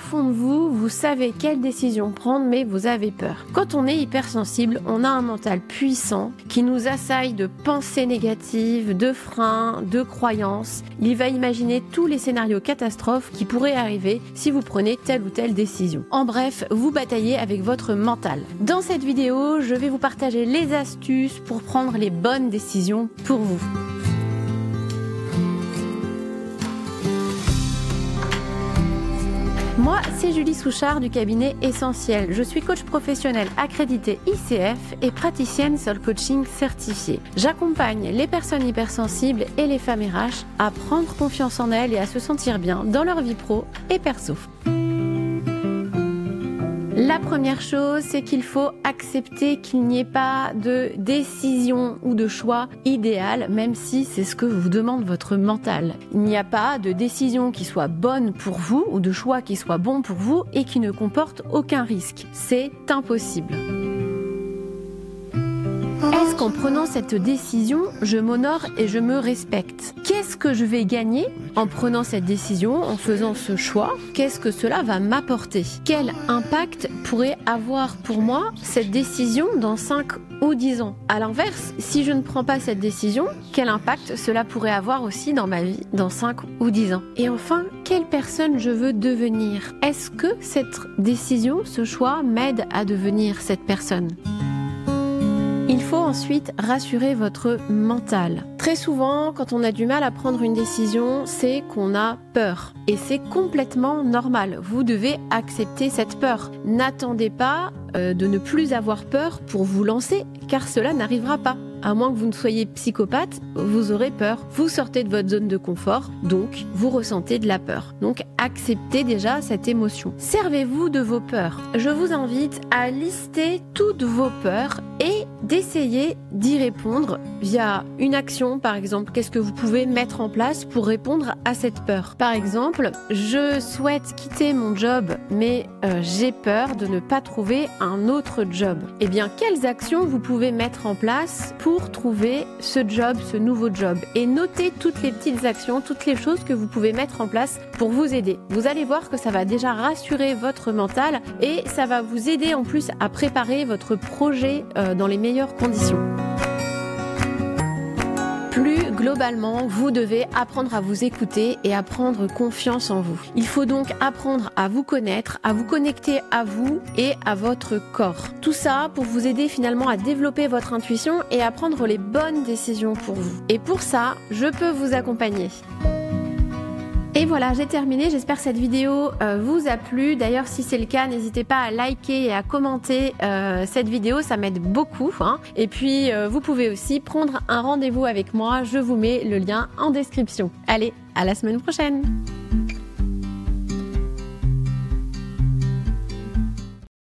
fond de vous, vous savez quelle décision prendre, mais vous avez peur. Quand on est hypersensible, on a un mental puissant qui nous assaille de pensées négatives, de freins, de croyances. Il va imaginer tous les scénarios catastrophes qui pourraient arriver si vous prenez telle ou telle décision. En bref, vous bataillez avec votre mental. Dans cette vidéo, je vais vous partager les astuces pour prendre les bonnes décisions pour vous. Moi, c'est Julie Souchard du cabinet Essentiel. Je suis coach professionnel accrédité ICF et praticienne Soul Coaching certifiée. J'accompagne les personnes hypersensibles et les femmes RH à prendre confiance en elles et à se sentir bien dans leur vie pro et perso. La première chose, c'est qu'il faut accepter qu'il n'y ait pas de décision ou de choix idéal, même si c'est ce que vous demande votre mental. Il n'y a pas de décision qui soit bonne pour vous ou de choix qui soit bon pour vous et qui ne comporte aucun risque. C'est impossible. Est-ce qu'en prenant cette décision, je m'honore et je me respecte? Qu'est-ce que je vais gagner en prenant cette décision, en faisant ce choix? Qu'est-ce que cela va m'apporter? Quel impact pourrait avoir pour moi cette décision dans 5 ou 10 ans? À l'inverse, si je ne prends pas cette décision, quel impact cela pourrait avoir aussi dans ma vie dans 5 ou 10 ans? Et enfin, quelle personne je veux devenir? Est-ce que cette décision, ce choix m'aide à devenir cette personne? Il faut ensuite rassurer votre mental. Très souvent, quand on a du mal à prendre une décision, c'est qu'on a peur. Et c'est complètement normal. Vous devez accepter cette peur. N'attendez pas euh, de ne plus avoir peur pour vous lancer, car cela n'arrivera pas. À moins que vous ne soyez psychopathe, vous aurez peur. Vous sortez de votre zone de confort, donc vous ressentez de la peur. Donc acceptez déjà cette émotion. Servez-vous de vos peurs. Je vous invite à lister toutes vos peurs et d'essayer d'y répondre via une action, par exemple. Qu'est-ce que vous pouvez mettre en place pour répondre à cette peur Par exemple, je souhaite quitter mon job, mais euh, j'ai peur de ne pas trouver un autre job. Eh bien, quelles actions vous pouvez mettre en place pour trouver ce job, ce nouveau job? Et notez toutes les petites actions, toutes les choses que vous pouvez mettre en place pour vous aider. Vous allez voir que ça va déjà rassurer votre mental et ça va vous aider en plus à préparer votre projet euh, dans les meilleures conditions. Plus globalement, vous devez apprendre à vous écouter et à prendre confiance en vous. Il faut donc apprendre à vous connaître, à vous connecter à vous et à votre corps. Tout ça pour vous aider finalement à développer votre intuition et à prendre les bonnes décisions pour vous. Et pour ça, je peux vous accompagner. Et voilà, j'ai terminé. J'espère que cette vidéo euh, vous a plu. D'ailleurs, si c'est le cas, n'hésitez pas à liker et à commenter euh, cette vidéo. Ça m'aide beaucoup. Hein. Et puis, euh, vous pouvez aussi prendre un rendez-vous avec moi. Je vous mets le lien en description. Allez, à la semaine prochaine.